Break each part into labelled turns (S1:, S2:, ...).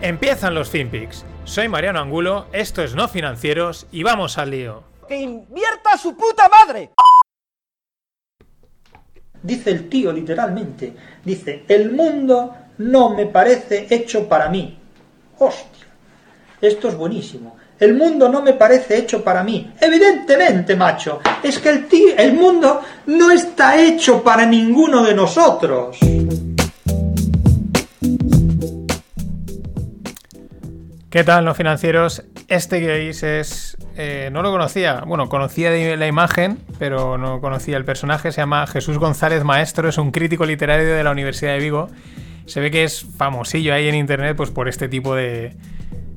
S1: Empiezan los FinPix. Soy Mariano Angulo, esto es No Financieros y vamos al lío.
S2: ¡Que invierta su puta madre!
S3: Dice el tío literalmente, dice, el mundo no me parece hecho para mí. Hostia, esto es buenísimo. El mundo no me parece hecho para mí. Evidentemente, macho, es que el, tío, el mundo no está hecho para ninguno de nosotros.
S1: ¿Qué tal, no financieros? Este que veis es. eh, no lo conocía. Bueno, conocía la imagen, pero no conocía el personaje. Se llama Jesús González Maestro, es un crítico literario de la Universidad de Vigo. Se ve que es famosillo ahí en internet, pues por este tipo de.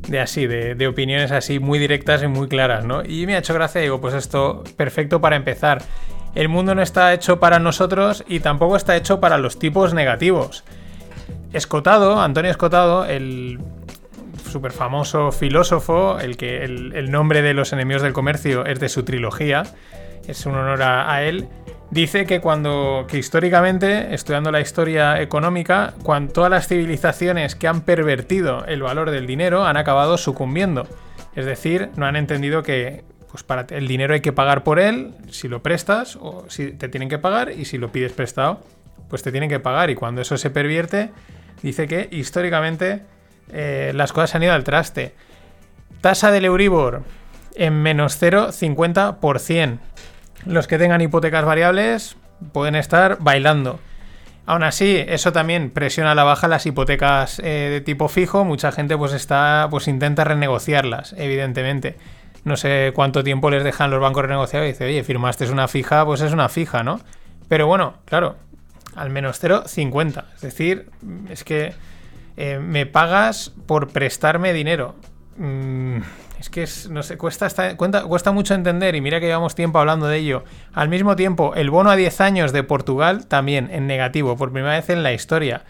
S1: de así, de, de opiniones así muy directas y muy claras, ¿no? Y me ha hecho gracia, digo, pues esto, perfecto para empezar. El mundo no está hecho para nosotros y tampoco está hecho para los tipos negativos. Escotado, Antonio Escotado, el súper famoso filósofo, el que el, el, nombre de los enemigos del comercio es de su trilogía, es un honor a, él, dice que cuando, que históricamente, estudiando la historia económica, cuando todas las civilizaciones que han pervertido el valor del dinero han acabado sucumbiendo. Es decir, no han entendido que pues para el dinero hay que pagar por él, si lo prestas, o si te tienen que pagar, y si lo pides prestado, pues te tienen que pagar. Y cuando eso se pervierte, dice que históricamente eh, las cosas han ido al traste. Tasa del Euribor en menos 0,50%. Los que tengan hipotecas variables pueden estar bailando. Aún así, eso también presiona a la baja las hipotecas eh, de tipo fijo. Mucha gente pues está, pues intenta renegociarlas, evidentemente. No sé cuánto tiempo les dejan los bancos renegociar y dice, oye, firmaste una fija, pues es una fija, ¿no? Pero bueno, claro, al menos 0,50. Es decir, es que eh, me pagas por prestarme dinero. Mm, es que no sé, cuesta mucho entender y mira que llevamos tiempo hablando de ello. Al mismo tiempo, el bono a 10 años de Portugal también en negativo, por primera vez en la historia.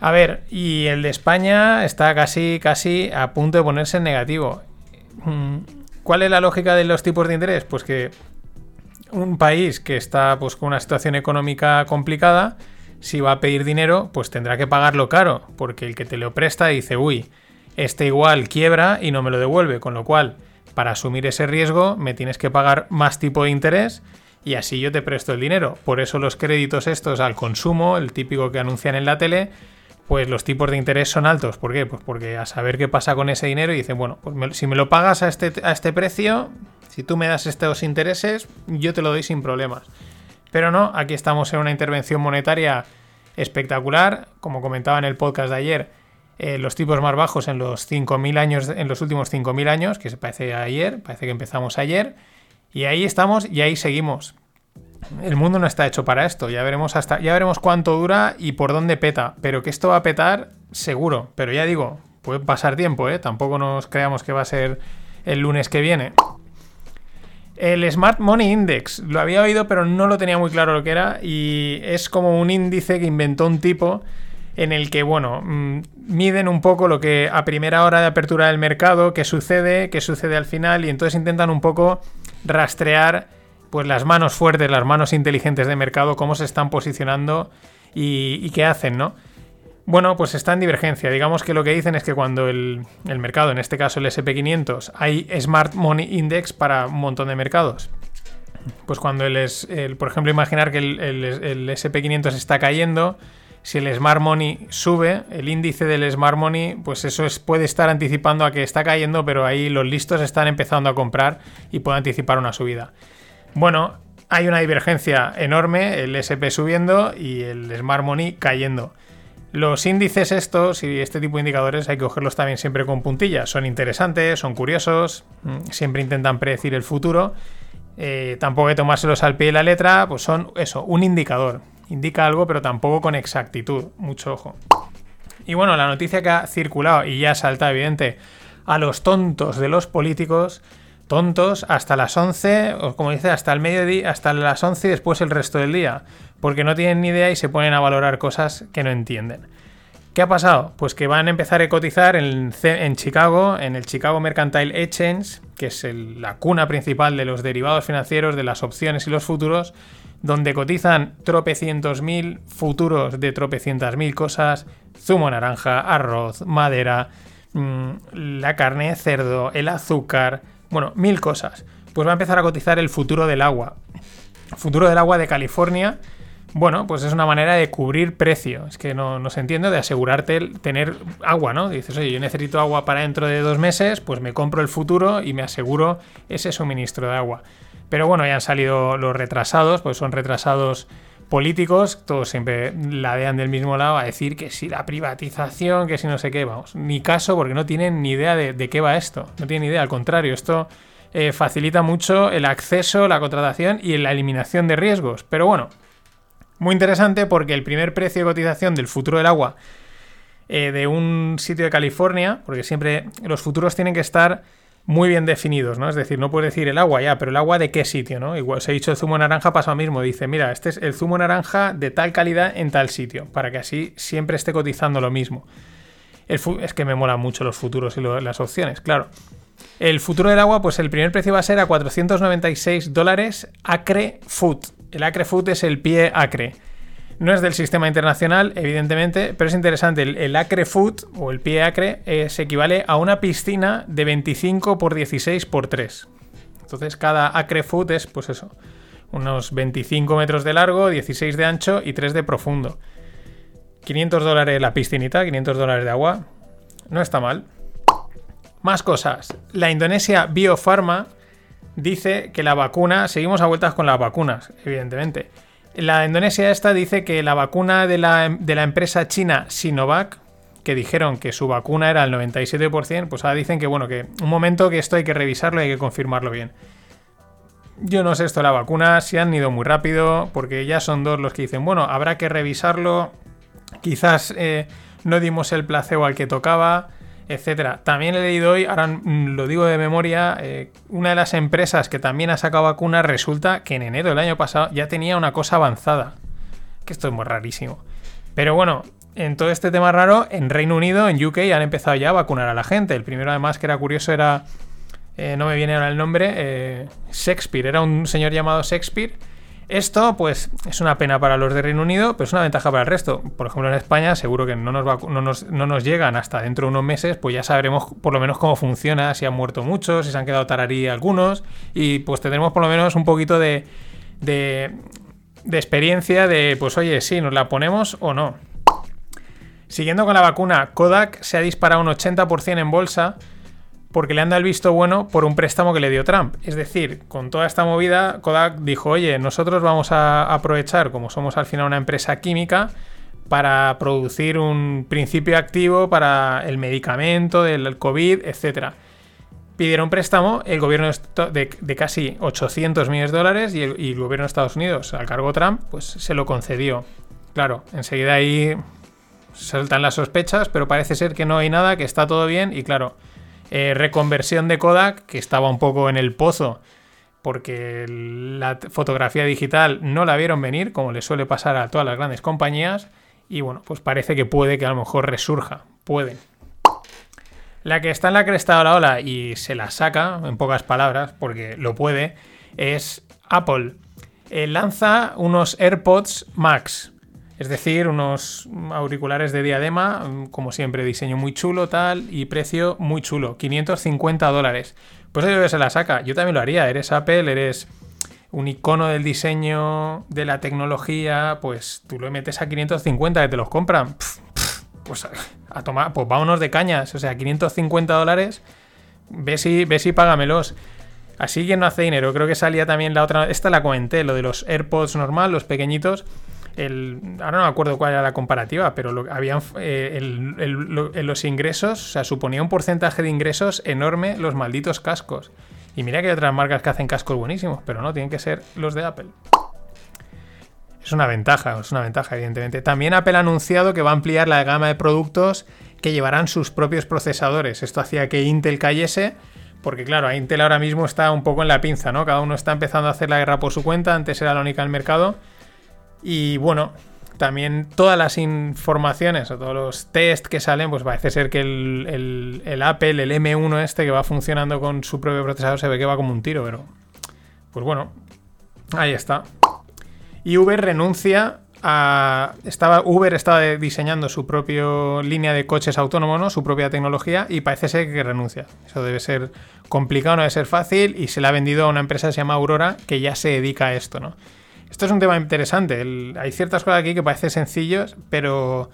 S1: A ver, y el de España está casi, casi a punto de ponerse en negativo. Mm, ¿Cuál es la lógica de los tipos de interés? Pues que un país que está pues, con una situación económica complicada, si va a pedir dinero, pues tendrá que pagarlo caro, porque el que te lo presta dice, uy, este igual quiebra y no me lo devuelve, con lo cual, para asumir ese riesgo, me tienes que pagar más tipo de interés y así yo te presto el dinero. Por eso los créditos estos al consumo, el típico que anuncian en la tele, pues los tipos de interés son altos. ¿Por qué? Pues porque a saber qué pasa con ese dinero y dicen, bueno, pues si me lo pagas a este, a este precio, si tú me das estos intereses, yo te lo doy sin problemas. Pero no, aquí estamos en una intervención monetaria espectacular. Como comentaba en el podcast de ayer, eh, los tipos más bajos en los 5.000 años, en los últimos 5.000 años, que se parece ayer, parece que empezamos ayer. Y ahí estamos y ahí seguimos. El mundo no está hecho para esto. Ya veremos hasta, ya veremos cuánto dura y por dónde peta. Pero que esto va a petar, seguro. Pero ya digo, puede pasar tiempo, ¿eh? Tampoco nos creamos que va a ser el lunes que viene. El Smart Money Index, lo había oído pero no lo tenía muy claro lo que era y es como un índice que inventó un tipo en el que, bueno, mmm, miden un poco lo que a primera hora de apertura del mercado, qué sucede, qué sucede al final y entonces intentan un poco rastrear pues las manos fuertes, las manos inteligentes de mercado, cómo se están posicionando y, y qué hacen, ¿no? Bueno, pues está en divergencia. Digamos que lo que dicen es que cuando el, mercado, en este caso el SP500, hay Smart Money Index para un montón de mercados. Pues cuando el, el por ejemplo, imaginar que el, el, el SP500 está cayendo, si el Smart Money sube, el índice del Smart Money, pues eso es, puede estar anticipando a que está cayendo, pero ahí los listos están empezando a comprar y puede anticipar una subida. Bueno, hay una divergencia enorme, el SP subiendo y el Smart Money cayendo. Los índices estos y este tipo de indicadores hay que cogerlos también siempre con puntillas. Son interesantes, son curiosos, siempre intentan predecir el futuro. Eh, tampoco hay que tomárselos al pie de la letra, pues son eso, un indicador. Indica algo, pero tampoco con exactitud. Mucho ojo. Y bueno, la noticia que ha circulado y ya salta evidente a los tontos de los políticos, tontos hasta las 11, o como dice, hasta el mediodía, hasta las 11 y después el resto del día, porque no tienen ni idea y se ponen a valorar cosas que no entienden. ¿Qué ha pasado? Pues que van a empezar a cotizar en, Chicago, en el Chicago Mercantile Exchange, que es la cuna principal de los derivados financieros, de las opciones y los futuros, donde cotizan tropecientos mil futuros de tropecientas mil cosas, zumo naranja, arroz, madera, mm, la carne de cerdo, el azúcar, bueno, mil cosas. Pues va a empezar a cotizar el futuro del agua. Futuro del agua de California, bueno, pues es una manera de cubrir precio. Es que no, no se entiende de asegurarte el tener agua, ¿no? Dices, oye, yo necesito agua para dentro de dos meses, pues me compro el futuro y me aseguro ese suministro de agua. Pero bueno, ya han salido los retrasados, pues son retrasados políticos, todos siempre ladean del mismo lado a decir que si la privatización, que si no sé qué, vamos, ni caso porque no tienen ni idea de, de qué va esto, no tienen ni idea, al contrario, esto eh, facilita mucho el acceso, la contratación y la eliminación de riesgos. Pero bueno, muy interesante porque el primer precio de cotización del futuro del agua eh, de un sitio de California, porque siempre los futuros tienen que estar muy bien definidos, ¿no? Es decir, no puedes decir el agua ya, pero el agua de qué sitio, ¿no? Igual se ha dicho el zumo naranja, pasa lo mismo. Dice, mira, este es el zumo naranja de tal calidad en tal sitio, para que así siempre esté cotizando lo mismo. El es que me molan mucho los futuros y las opciones, claro. El futuro del agua, pues el primer precio va a ser a 496 dólares acre foot. El acre foot es el pie acre. No es del sistema internacional, evidentemente, pero es interesante. El, acre foot o el pie acre eh, se equivale a una piscina de 25 por 16 por 3. Entonces cada acre foot es, pues eso, unos 25 metros de largo, 16 de ancho y 3 de profundo. 500 dólares la piscinita, 500 dólares de agua. No está mal. Más cosas. La Indonesia Biopharma dice que la vacuna, seguimos a vueltas con las vacunas, evidentemente. La Indonesia esta dice que la vacuna de la, de la empresa china Sinovac, que dijeron que su vacuna era el 97%, pues ahora dicen que bueno, que un momento que esto hay que revisarlo y hay que confirmarlo bien. Yo no sé esto de la vacuna, si han ido muy rápido, porque ya son dos los que dicen, bueno, habrá que revisarlo, quizás eh, no dimos el placebo al que tocaba, etcétera. También he leído hoy, ahora mm, lo digo de memoria, eh, una de las empresas que también ha sacado vacuna resulta que en enero del año pasado ya tenía una cosa avanzada. Que esto es muy rarísimo. Pero bueno, en todo este tema raro, en Reino Unido, en UK, han empezado ya a vacunar a la gente. El primero además que era curioso era... eh, no me viene ahora el nombre, eh, Shakespeare, era un señor llamado Shakespeare. Esto, pues, es una pena para los de Reino Unido, pero es una ventaja para el resto. Por ejemplo, en España, seguro que no nos, vacu- no nos, no nos llegan hasta dentro de unos meses, pues ya sabremos por lo menos cómo funciona, si han muerto muchos, si se han quedado tararí algunos, y pues tendremos por lo menos un poquito de, de, experiencia de, pues, oye, sí, nos la ponemos o no. Siguiendo con la vacuna, Kodak se ha disparado un 80% en bolsa porque le han dado el visto bueno por un préstamo que le dio Trump. Es decir, con toda esta movida, Kodak dijo, oye, nosotros vamos a aprovechar, como somos al final una empresa química, para producir un principio activo para el medicamento del COVID, etc. Pidieron préstamo el gobierno de, casi 800 millones de dólares y el, y el gobierno de Estados Unidos, al cargo Trump, pues se lo concedió. Claro, enseguida ahí saltan las sospechas, pero parece ser que no hay nada, que está todo bien y claro, eh, reconversión de Kodak, que estaba un poco en el pozo porque la fotografía digital no la vieron venir, como le suele pasar a todas las grandes compañías, y bueno, pues parece que puede que a lo mejor resurja, puede. La que está en la cresta de la ola y se la saca, en pocas palabras, porque lo puede, es Apple. Eh, lanza unos AirPods Max, es decir, unos auriculares de diadema, mm, como siempre, diseño muy chulo, tal, y precio muy chulo, 550 dólares. Pues eso se la saca. Yo también lo haría. Eres Apple, eres un icono del diseño, de la tecnología, pues tú lo metes a 550 que te los compran. Pues a, a tomar, pues vámonos de cañas. O sea, 550 dólares, ve si, ve si págamelos. Así que no hace dinero. Creo que salía también la otra. Esta la comenté, lo de los AirPods normal, los pequeñitos. El, ahora no me acuerdo cuál era la comparativa, pero lo, habían eh, los ingresos, o sea, suponía un porcentaje de ingresos enorme los malditos cascos. Y mira que hay otras marcas que hacen cascos buenísimos, pero no, tienen que ser los de Apple. Es una ventaja, es una ventaja, evidentemente. También Apple ha anunciado que va a ampliar la gama de productos que llevarán sus propios procesadores. Esto hacía que Intel cayese, porque claro, Intel ahora mismo está un poco en la pinza, ¿no? Cada uno está empezando a hacer la guerra por su cuenta, antes era la única en el mercado. Y bueno, también todas las informaciones o todos los test que salen, pues parece ser que el, el, Apple, el M1 este que va funcionando con su propio procesador, se ve que va como un tiro, pero... Pues bueno, ahí está. Y Uber renuncia a... Estaba, Uber estaba diseñando su propia línea de coches autónomos, ¿no? su propia tecnología, y parece ser que renuncia. Eso debe ser complicado, no debe ser fácil, y se le ha vendido a una empresa que se llama Aurora, que ya se dedica a esto, ¿no? Esto es un tema interesante. hay ciertas cosas aquí que parecen sencillos, pero,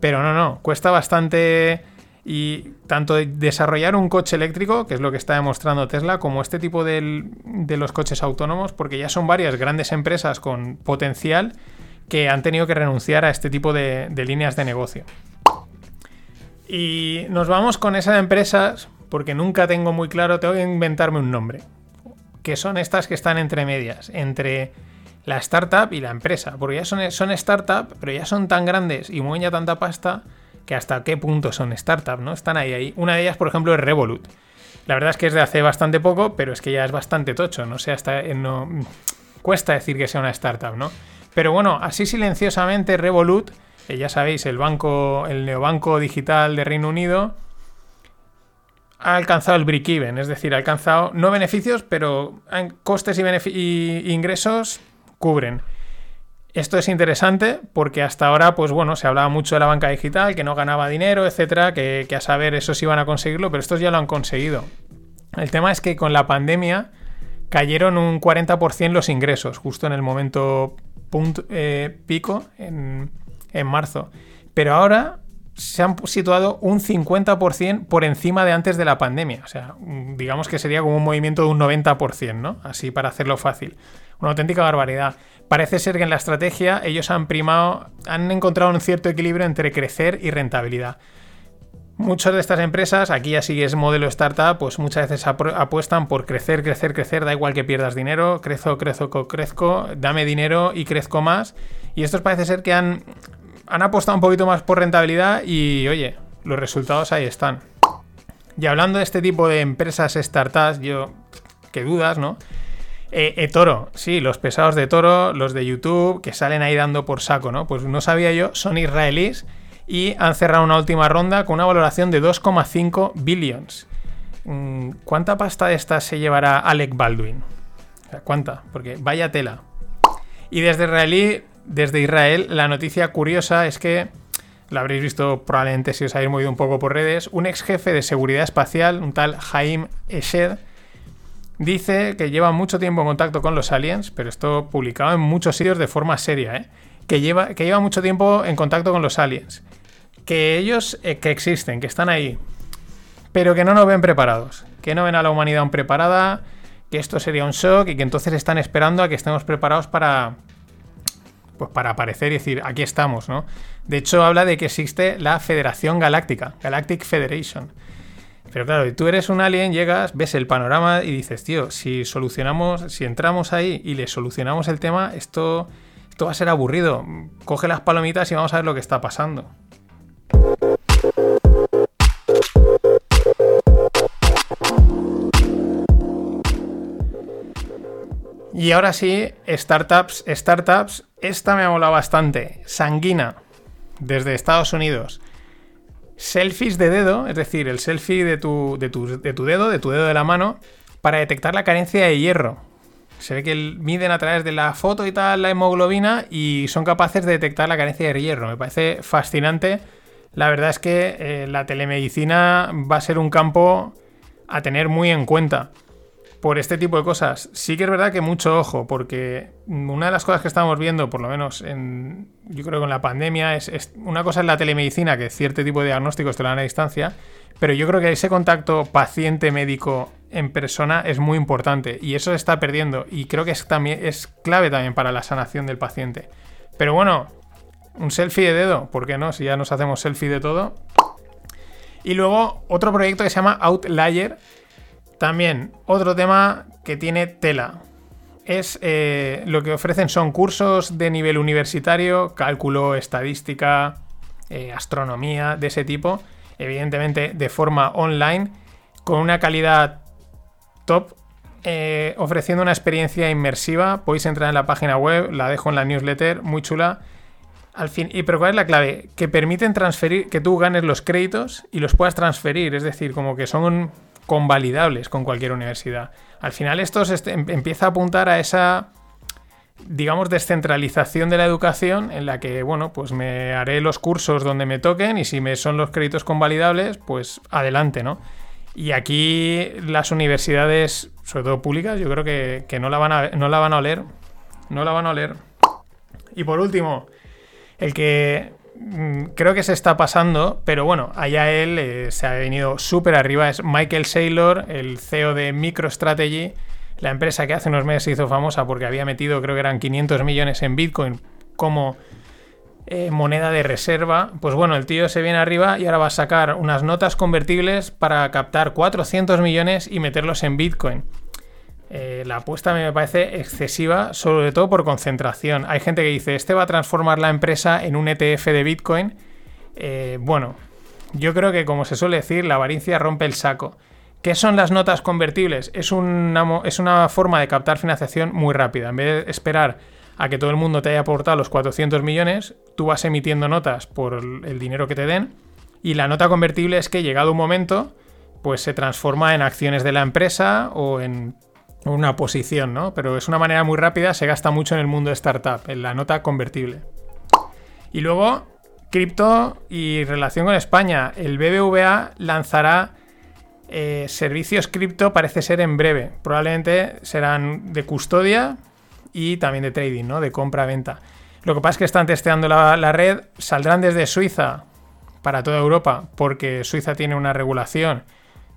S1: pero no, no. Cuesta bastante. Y tanto desarrollar un coche eléctrico, que es lo que está demostrando Tesla, como este tipo de los coches autónomos, porque ya son varias grandes empresas con potencial que han tenido que renunciar a este tipo de, de líneas de negocio. Y nos vamos con esas empresas, porque nunca tengo muy claro, tengo que inventarme un nombre, que son estas que están entre medias, entre la startup y la empresa. Porque ya son, son startup, pero ya son tan grandes y mueven tanta pasta que hasta qué punto son startup, ¿no? Están ahí, ahí. Una de ellas, por ejemplo, es Revolut. La verdad es que es de hace bastante poco, pero es que ya es bastante tocho, no sé, hasta eh, no cuesta decir que sea una startup, ¿no? Pero bueno, así silenciosamente Revolut, ya sabéis, el banco, el neobanco digital de Reino Unido, ha alcanzado el break-even, es decir, ha alcanzado no beneficios, pero costes y, y ingresos cubren. Esto es interesante porque hasta ahora, pues bueno, se hablaba mucho de la banca digital, que no ganaba dinero, etcétera, que, a saber eso sí iban a conseguirlo, pero estos ya lo han conseguido. El tema es que con la pandemia cayeron un 40% los ingresos, justo en el momento eh, pico, en, en marzo. Pero ahora se han situado un 50% por encima de antes de la pandemia. O sea, digamos que sería como un movimiento de un 90%, ¿no? Así para hacerlo fácil. Una auténtica barbaridad. Parece ser que en la estrategia ellos han primado, han encontrado un cierto equilibrio entre crecer y rentabilidad. Muchas de estas empresas, aquí ya es modelo startup, pues muchas veces apuestan por crecer, crecer, crecer, da igual que pierdas dinero, crezco, crezco, crezco, dame dinero y crezco más. Y estos parece ser que han, han apostado un poquito más por rentabilidad y oye, los resultados ahí están. Y hablando de este tipo de empresas startups, yo, qué dudas, ¿no? Eh, eh, Toro, sí, los pesados de Toro, los de YouTube, que salen ahí dando por saco, ¿no? Pues no sabía yo, son israelíes y han cerrado una última ronda con una valoración de 2,5 billions. Mm, ¿Cuánta pasta de estas se llevará Alec Baldwin? ¿Cuánta? Porque vaya tela. Y desde israelí, desde Israel, la noticia curiosa es que, la habréis visto probablemente si os habéis movido un poco por redes, un ex jefe de seguridad espacial, un tal Haim Eshed, Dice que lleva mucho tiempo en contacto con los aliens, pero esto publicado en muchos sitios de forma seria, ¿eh? que, lleva, que lleva mucho tiempo en contacto con los aliens. Que ellos eh, que existen, que están ahí, pero que no nos ven preparados, que no ven a la humanidad preparada, que esto sería un shock y que entonces están esperando a que estemos preparados para, pues para aparecer y decir, aquí estamos, ¿no? De hecho, habla de que existe la Federación Galáctica, Galactic Federation pero claro, tú eres un alien, llegas, ves el panorama y dices, tío, si solucionamos, si entramos ahí y le solucionamos el tema, esto, esto va a ser aburrido. Coge las palomitas y vamos a ver lo que está pasando. Y ahora sí, startups, startups. Esta me ha molado bastante. Sanguina, desde Estados Unidos selfies de dedo, es decir, el selfie de tu, de tu, dedo, de tu dedo de la mano, para detectar la carencia de hierro. Se ve que miden a través de la foto y tal la hemoglobina y son capaces de detectar la carencia de hierro. Me parece fascinante. La verdad es que eh, la telemedicina va a ser un campo a tener muy en cuenta por este tipo de cosas. Sí que es verdad que mucho ojo, porque una de las cosas que estamos viendo, por lo menos en, yo creo que con la pandemia, es, una cosa es la telemedicina, que cierto tipo de diagnósticos te lo dan a distancia, pero yo creo que ese contacto paciente-médico en persona es muy importante y eso se está perdiendo y creo que es, también, es clave también para la sanación del paciente. Pero bueno, un selfie de dedo, ¿por qué no? Si ya nos hacemos selfie de todo. Y luego otro proyecto que se llama Outlier, también, otro tema que tiene tela. Es eh, lo que ofrecen son cursos de nivel universitario, cálculo, estadística, eh, astronomía, de ese tipo. evidentemente de forma online, con una calidad top, eh, ofreciendo una experiencia inmersiva. Podéis entrar en la página web, la dejo en la newsletter, muy chula. Al fin, y pero ¿cuál es la clave? Que permiten transferir, que tú ganes los créditos y los puedas transferir, es decir, como que son convalidables con cualquier universidad. Al final esto em, empieza a apuntar a esa digamos, descentralización de la educación en la que, bueno, pues me haré los cursos donde me toquen y si me son los créditos convalidables, pues adelante, ¿no? Y aquí las universidades, sobre todo públicas, yo creo que, no, la van a, no la van a oler. No la van a oler. Y por último, el que creo que se está pasando, pero bueno, allá él eh, se ha venido súper arriba, es Michael Saylor, el CEO de MicroStrategy la empresa que hace unos meses se hizo famosa porque había metido, creo que eran 500 millones en Bitcoin como eh, moneda de reserva, pues bueno, el tío se viene arriba y ahora va a sacar unas notas convertibles para captar 400 millones y meterlos en Bitcoin. Eh, la apuesta me parece excesiva, sobre todo por concentración. Hay gente que dice, este va a transformar la empresa en un ETF de Bitcoin. Eh, bueno, yo creo que como se suele decir, la avaricia rompe el saco. ¿Qué son las notas convertibles? Es una, es una forma de captar financiación muy rápida. En vez de esperar a que todo el mundo te haya aportado los 400 millones, tú vas emitiendo notas por el dinero que te den y la nota convertible es que llegado un momento, pues se transforma en acciones de la empresa o en una posición, ¿no? Pero es una manera muy rápida, se gasta mucho en el mundo de startup, en la nota convertible. Y luego, cripto y relación con España. El BBVA lanzará eh, servicios cripto parece ser en breve. Probablemente serán de custodia y también de trading, ¿no? De compra-venta. Lo que pasa es que están testeando la, la, red, saldrán desde Suiza para toda Europa, porque Suiza tiene una regulación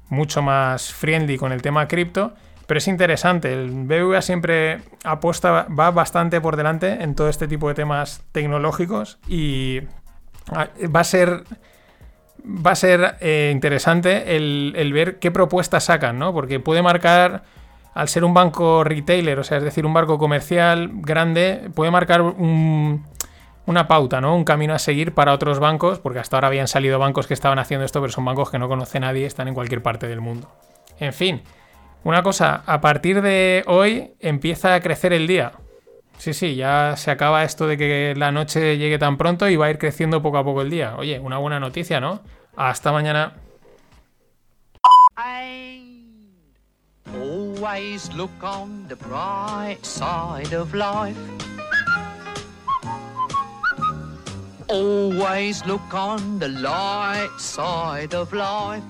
S1: mucho más friendly con el tema cripto. Pero es interesante, el BBVA siempre apuesta, va bastante por delante en todo este tipo de temas tecnológicos y ah, va a ser va a ser eh, interesante el, ver qué propuestas sacan, ¿no? Porque puede marcar, al ser un banco retailer, o sea, es decir, un banco comercial grande, puede marcar una pauta, ¿no? Un camino a seguir para otros bancos, porque hasta ahora habían salido bancos que estaban haciendo esto, pero son bancos que no conoce nadie, están en cualquier parte del mundo. En fin, una cosa, a partir de hoy empieza a crecer el día. Sí, sí, ya se acaba esto de que la noche llegue tan pronto y va a ir creciendo poco a poco el día. Oye, una buena noticia, ¿no? Hasta mañana. Always look on the bright side of life. Always look on the light side of life.